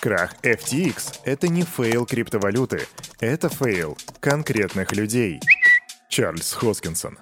Крах FTX – это не fail криптовалюты, это fail конкретных людей. Чарльз Хоскинсон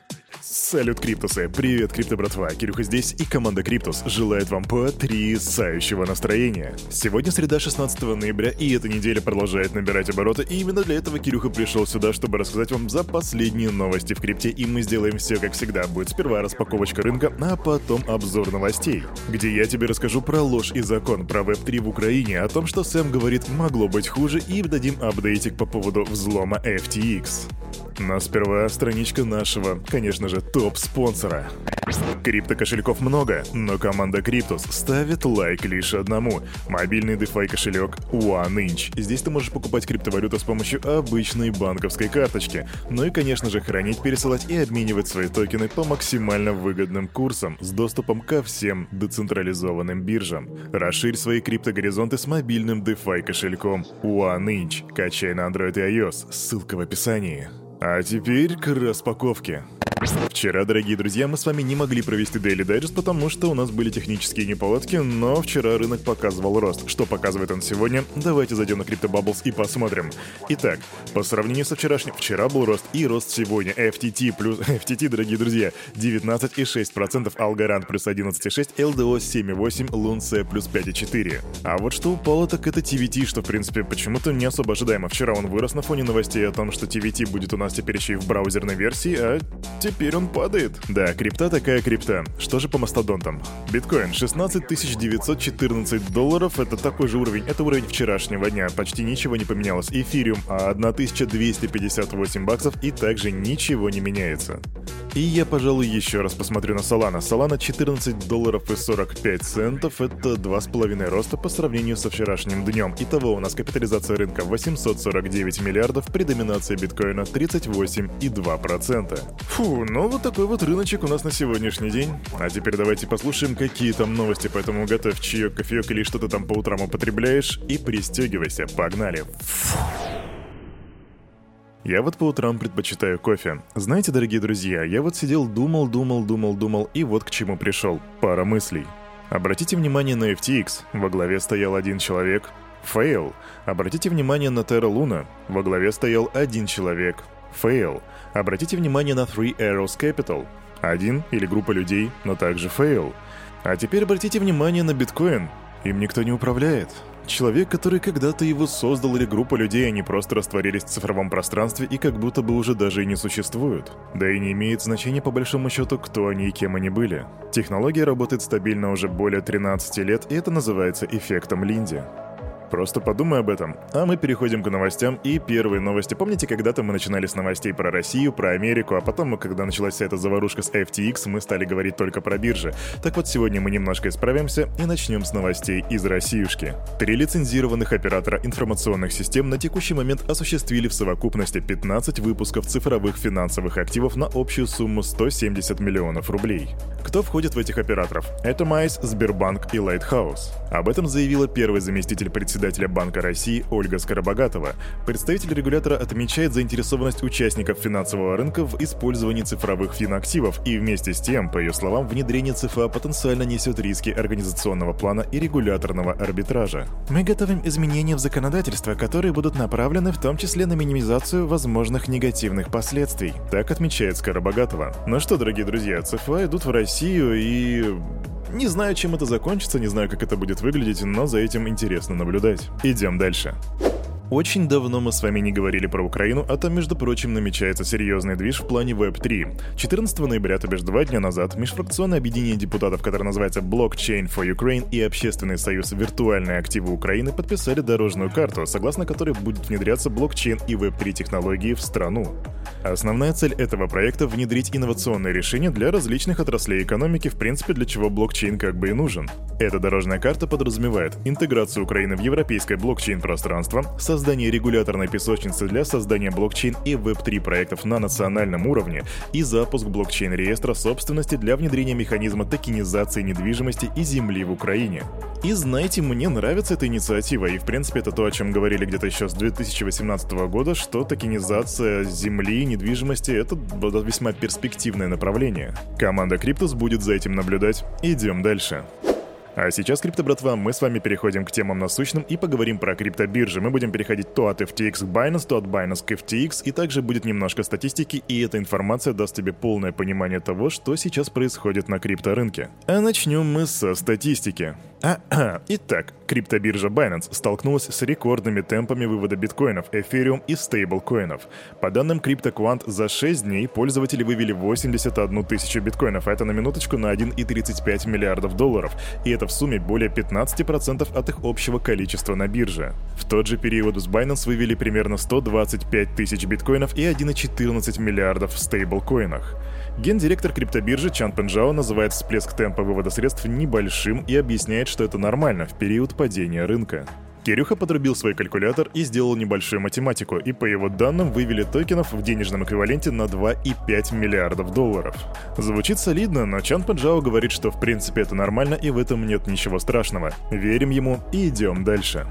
Салют, Криптусы! Привет, Крипто братва! Кирюха здесь, и команда Криптус желает вам потрясающего настроения. Сегодня среда 16 ноября, и эта неделя продолжает набирать обороты, и именно для этого Кирюха пришел сюда, чтобы рассказать вам за последние новости в крипте, и мы сделаем все как всегда. Будет сперва распаковочка рынка, а потом обзор новостей, где я тебе расскажу про ложь и закон, про Web3 в Украине, о том, что Сэм говорит могло быть хуже, и дадим апдейтик по поводу взлома FTX. Но сперва страничка нашего, конечно же, топ-спонсора. Крипто-кошельков много, но команда Криптус ставит лайк лишь одному. Мобильный DeFi кошелек OneInch. Здесь ты можешь покупать криптовалюту с помощью обычной банковской карточки. Ну и, конечно же, хранить, пересылать и обменивать свои токены по максимально выгодным курсам с доступом ко всем децентрализованным биржам. Расширь свои криптогоризонты с мобильным DeFi кошельком OneInch. Качай на Android и iOS. Ссылка в описании. А теперь к распаковке. Вчера, дорогие друзья, мы с вами не могли провести Daily Digest, потому что у нас были технические неполадки, но вчера рынок показывал рост. Что показывает он сегодня? Давайте зайдем на Crypto Bubbles и посмотрим. Итак, по сравнению со вчерашним, вчера был рост и рост сегодня. FTT плюс... FTT, дорогие друзья, 19,6%, Algorand плюс 11,6%, LDO 7,8%, Lunce плюс 5,4%. А вот что упало, так это TVT, что, в принципе, почему-то не особо ожидаемо. Вчера он вырос на фоне новостей о том, что TVT будет у нас теперь еще и в браузерной версии, а теперь он падает. Да, крипта такая крипта. Что же по мастодонтам? Биткоин 16 914 долларов, это такой же уровень, это уровень вчерашнего дня, почти ничего не поменялось. Эфириум 1258 баксов и также ничего не меняется. И я, пожалуй, еще раз посмотрю на Solana. Solana 14 долларов и 45 центов, это 2,5 роста по сравнению со вчерашним днем. Итого у нас капитализация рынка 849 миллиардов при доминации биткоина 38,2%. Фу, ну вот такой вот рыночек у нас на сегодняшний день. А теперь давайте послушаем, какие там новости, поэтому готовь чаек, кофеек или что ты там по утрам употребляешь и пристегивайся, погнали. Фу. Я вот по утрам предпочитаю кофе. Знаете, дорогие друзья, я вот сидел, думал, думал, думал, думал, и вот к чему пришел. Пара мыслей. Обратите внимание на FTX. Во главе стоял один человек. Фейл. Обратите внимание на Terra Luna. Во главе стоял один человек. Fail. Обратите внимание на Three Arrows Capital. Один или группа людей, но также fail. А теперь обратите внимание на биткоин. Им никто не управляет. Человек, который когда-то его создал или группа людей, они просто растворились в цифровом пространстве и как будто бы уже даже и не существуют. Да и не имеет значения по большому счету, кто они и кем они были. Технология работает стабильно уже более 13 лет, и это называется эффектом Линди. Просто подумай об этом. А мы переходим к новостям. И первые новости. Помните, когда-то мы начинали с новостей про Россию, про Америку, а потом, когда началась вся эта заварушка с FTX, мы стали говорить только про биржи. Так вот, сегодня мы немножко исправимся и начнем с новостей из Россиюшки. Три лицензированных оператора информационных систем на текущий момент осуществили в совокупности 15 выпусков цифровых финансовых активов на общую сумму 170 миллионов рублей. Кто входит в этих операторов? Это Майс, Сбербанк и Lighthouse. Об этом заявила первый заместитель председателя председателя Банка России Ольга Скоробогатова. Представитель регулятора отмечает заинтересованность участников финансового рынка в использовании цифровых финактивов и вместе с тем, по ее словам, внедрение ЦФА потенциально несет риски организационного плана и регуляторного арбитража. Мы готовим изменения в законодательство, которые будут направлены в том числе на минимизацию возможных негативных последствий, так отмечает Скоробогатова. Ну что, дорогие друзья, ЦФА идут в Россию и не знаю, чем это закончится, не знаю, как это будет выглядеть, но за этим интересно наблюдать. Идем дальше. Очень давно мы с вами не говорили про Украину, а там, между прочим, намечается серьезный движ в плане Web3. 14 ноября, то бишь два дня назад, межфракционное объединение депутатов, которое называется Blockchain for Ukraine и Общественный союз «Виртуальные активы Украины» подписали дорожную карту, согласно которой будет внедряться блокчейн и Web3 технологии в страну. Основная цель этого проекта — внедрить инновационные решения для различных отраслей экономики, в принципе, для чего блокчейн как бы и нужен. Эта дорожная карта подразумевает интеграцию Украины в европейское блокчейн-пространство, регуляторной песочницы для создания блокчейн и Web3 проектов на национальном уровне и запуск блокчейн-реестра собственности для внедрения механизма токенизации недвижимости и земли в Украине. И знаете, мне нравится эта инициатива, и в принципе это то, о чем говорили где-то еще с 2018 года, что токенизация земли и недвижимости — это весьма перспективное направление. Команда Криптус будет за этим наблюдать. Идем дальше. А сейчас, крипто братва, мы с вами переходим к темам насущным и поговорим про криптобиржи. Мы будем переходить то от FTX к Binance, то от Binance к FTX, и также будет немножко статистики, и эта информация даст тебе полное понимание того, что сейчас происходит на крипторынке. А начнем мы со статистики. Итак, криптобиржа Binance столкнулась с рекордными темпами вывода биткоинов, эфириум и стейблкоинов. По данным CryptoQuant, за 6 дней пользователи вывели 81 тысячу биткоинов, а это на минуточку на 1,35 миллиардов долларов, и это в сумме более 15% от их общего количества на бирже. В тот же период с Binance вывели примерно 125 тысяч биткоинов и 1,14 миллиардов в стейблкоинах. Гендиректор криптобиржи Чан Пенжао называет всплеск темпа вывода средств небольшим и объясняет, что это нормально в период падения рынка. Кирюха подрубил свой калькулятор и сделал небольшую математику, и по его данным вывели токенов в денежном эквиваленте на 2,5 миллиардов долларов. Звучит солидно, но Чан Пенджао говорит, что в принципе это нормально и в этом нет ничего страшного. Верим ему и идем дальше.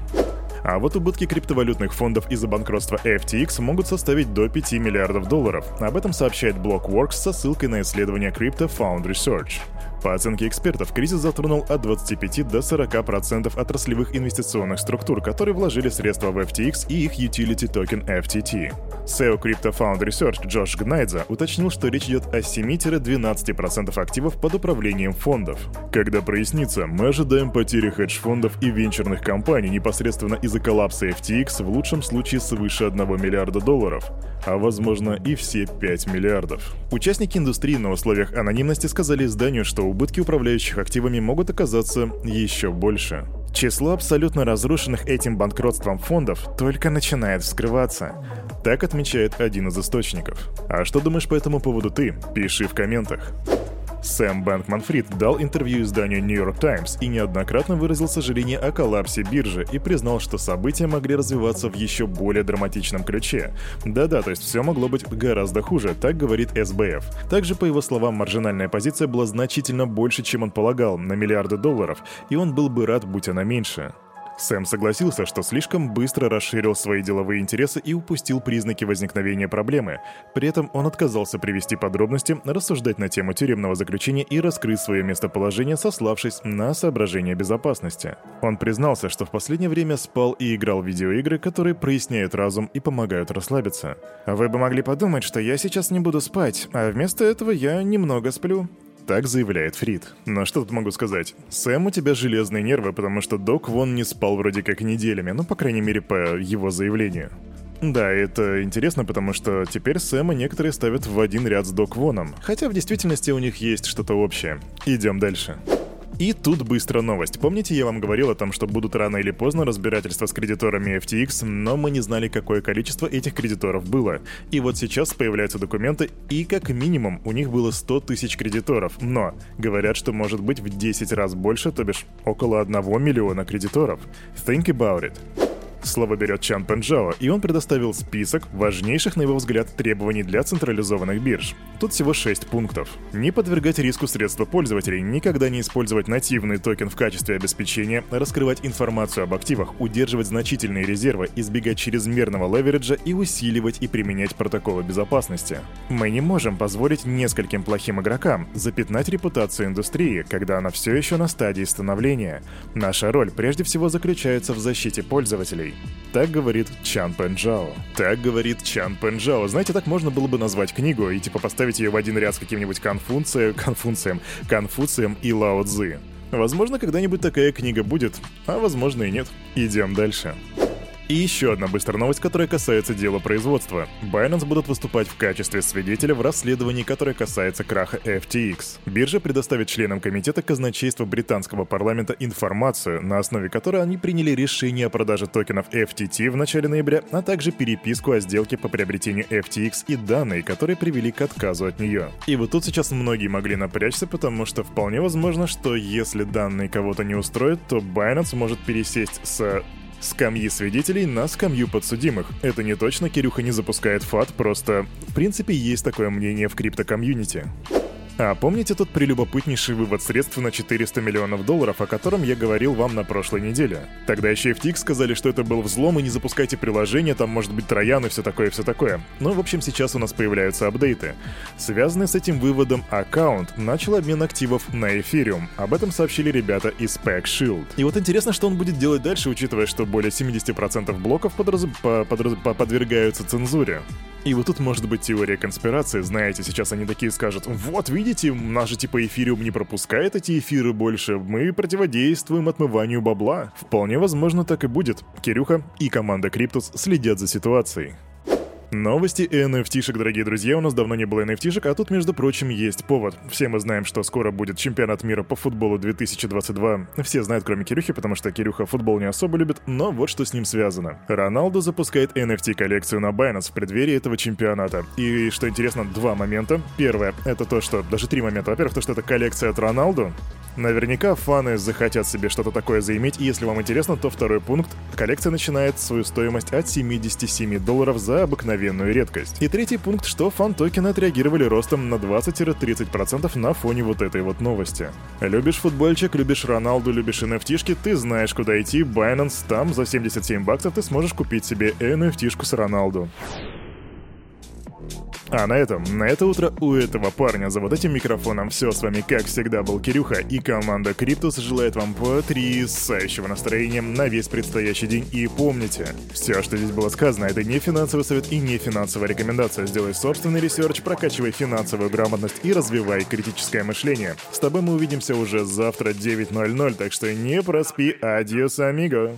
А вот убытки криптовалютных фондов из-за банкротства FTX могут составить до 5 миллиардов долларов. Об этом сообщает Blockworks со ссылкой на исследование Crypto Found Research. По оценке экспертов, кризис затронул от 25 до 40% отраслевых инвестиционных структур, которые вложили средства в FTX и их utility токен FTT. SEO Crypto Found Research Джош Гнайдза уточнил, что речь идет о 7-12% активов под управлением фондов. Когда прояснится, мы ожидаем потери хедж-фондов и венчурных компаний непосредственно из-за коллапса FTX в лучшем случае свыше 1 миллиарда долларов, а возможно и все 5 миллиардов. Участники индустрии на условиях анонимности сказали изданию, что убытки управляющих активами могут оказаться еще больше. Число абсолютно разрушенных этим банкротством фондов только начинает вскрываться. Так отмечает один из источников. А что думаешь по этому поводу ты? Пиши в комментах. Сэм Бэнкман-Фрид дал интервью изданию New York Times и неоднократно выразил сожаление о коллапсе биржи и признал, что события могли развиваться в еще более драматичном ключе. Да-да, то есть все могло быть гораздо хуже, так говорит СБФ. Также, по его словам, маржинальная позиция была значительно больше, чем он полагал, на миллиарды долларов, и он был бы рад, будь она меньше. Сэм согласился, что слишком быстро расширил свои деловые интересы и упустил признаки возникновения проблемы. При этом он отказался привести подробности, рассуждать на тему тюремного заключения и раскрыть свое местоположение, сославшись на соображения безопасности. Он признался, что в последнее время спал и играл в видеоигры, которые проясняют разум и помогают расслабиться. «Вы бы могли подумать, что я сейчас не буду спать, а вместо этого я немного сплю», так заявляет Фрид. Но что тут могу сказать? Сэм, у тебя железные нервы, потому что Док Вон не спал вроде как неделями, ну, по крайней мере, по его заявлению. Да, это интересно, потому что теперь Сэма некоторые ставят в один ряд с Док Воном, хотя в действительности у них есть что-то общее. Идем дальше. И тут быстро новость. Помните, я вам говорил о том, что будут рано или поздно разбирательства с кредиторами FTX, но мы не знали, какое количество этих кредиторов было. И вот сейчас появляются документы, и как минимум у них было 100 тысяч кредиторов. Но говорят, что может быть в 10 раз больше, то бишь около 1 миллиона кредиторов. Think about it. Слово берет Чан Пенджао, и он предоставил список важнейших, на его взгляд, требований для централизованных бирж. Тут всего 6 пунктов. Не подвергать риску средства пользователей, никогда не использовать нативный токен в качестве обеспечения, раскрывать информацию об активах, удерживать значительные резервы, избегать чрезмерного левериджа и усиливать и применять протоколы безопасности. Мы не можем позволить нескольким плохим игрокам запятнать репутацию индустрии, когда она все еще на стадии становления. Наша роль прежде всего заключается в защите пользователей. Так говорит Чан Пенджао. Так говорит Чан Пенджао. Знаете, так можно было бы назвать книгу и типа поставить ее в один ряд с каким-нибудь Конфуцием, Конфуцием, Конфуцием и Лао Цзы. Возможно, когда-нибудь такая книга будет, а возможно и нет. Идем дальше. И еще одна быстрая новость, которая касается дела производства. Binance будут выступать в качестве свидетеля в расследовании, которое касается краха FTX. Биржа предоставит членам комитета казначейства британского парламента информацию, на основе которой они приняли решение о продаже токенов FTT в начале ноября, а также переписку о сделке по приобретению FTX и данные, которые привели к отказу от нее. И вот тут сейчас многие могли напрячься, потому что вполне возможно, что если данные кого-то не устроят, то Binance может пересесть с скамьи свидетелей на скамью подсудимых. Это не точно, Кирюха не запускает фат, просто в принципе есть такое мнение в криптокомьюнити. А помните тот прелюбопытнейший вывод средств на 400 миллионов долларов, о котором я говорил вам на прошлой неделе? Тогда еще FTX сказали, что это был взлом и не запускайте приложение, там может быть троян и все такое, все такое. Но, в общем, сейчас у нас появляются апдейты. Связанный с этим выводом аккаунт начал обмен активов на эфириум. Об этом сообщили ребята из Pack Shield. И вот интересно, что он будет делать дальше, учитывая, что более 70% блоков подраз... подраз... подвергаются цензуре. И вот тут может быть теория конспирации, знаете, сейчас они такие скажут, вот видите, наш же типа эфириум не пропускает эти эфиры больше, мы противодействуем отмыванию бабла. Вполне возможно так и будет. Кирюха и команда Криптус следят за ситуацией. Новости NFT-шек, дорогие друзья, у нас давно не было NFT-шек, а тут, между прочим, есть повод. Все мы знаем, что скоро будет чемпионат мира по футболу 2022. Все знают, кроме Кирюхи, потому что Кирюха футбол не особо любит, но вот что с ним связано. Роналду запускает NFT-коллекцию на Binance в преддверии этого чемпионата. И, что интересно, два момента. Первое, это то, что... Даже три момента. Во-первых, то, что это коллекция от Роналду, Наверняка фаны захотят себе что-то такое заиметь, и если вам интересно, то второй пункт. Коллекция начинает свою стоимость от 77 долларов за обыкновенную редкость. И третий пункт, что фан-токены отреагировали ростом на 20-30% на фоне вот этой вот новости. Любишь футбольчик, любишь Роналду, любишь NFT ты знаешь, куда идти, Binance, там за 77 баксов ты сможешь купить себе NFT-шку с Роналду. А на этом, на это утро у этого парня за вот этим микрофоном все. С вами, как всегда, был Кирюха и команда Криптус желает вам потрясающего настроения на весь предстоящий день. И помните, все, что здесь было сказано, это не финансовый совет и не финансовая рекомендация. Сделай собственный research, прокачивай финансовую грамотность и развивай критическое мышление. С тобой мы увидимся уже завтра 9.00, так что не проспи. Адьос, амиго.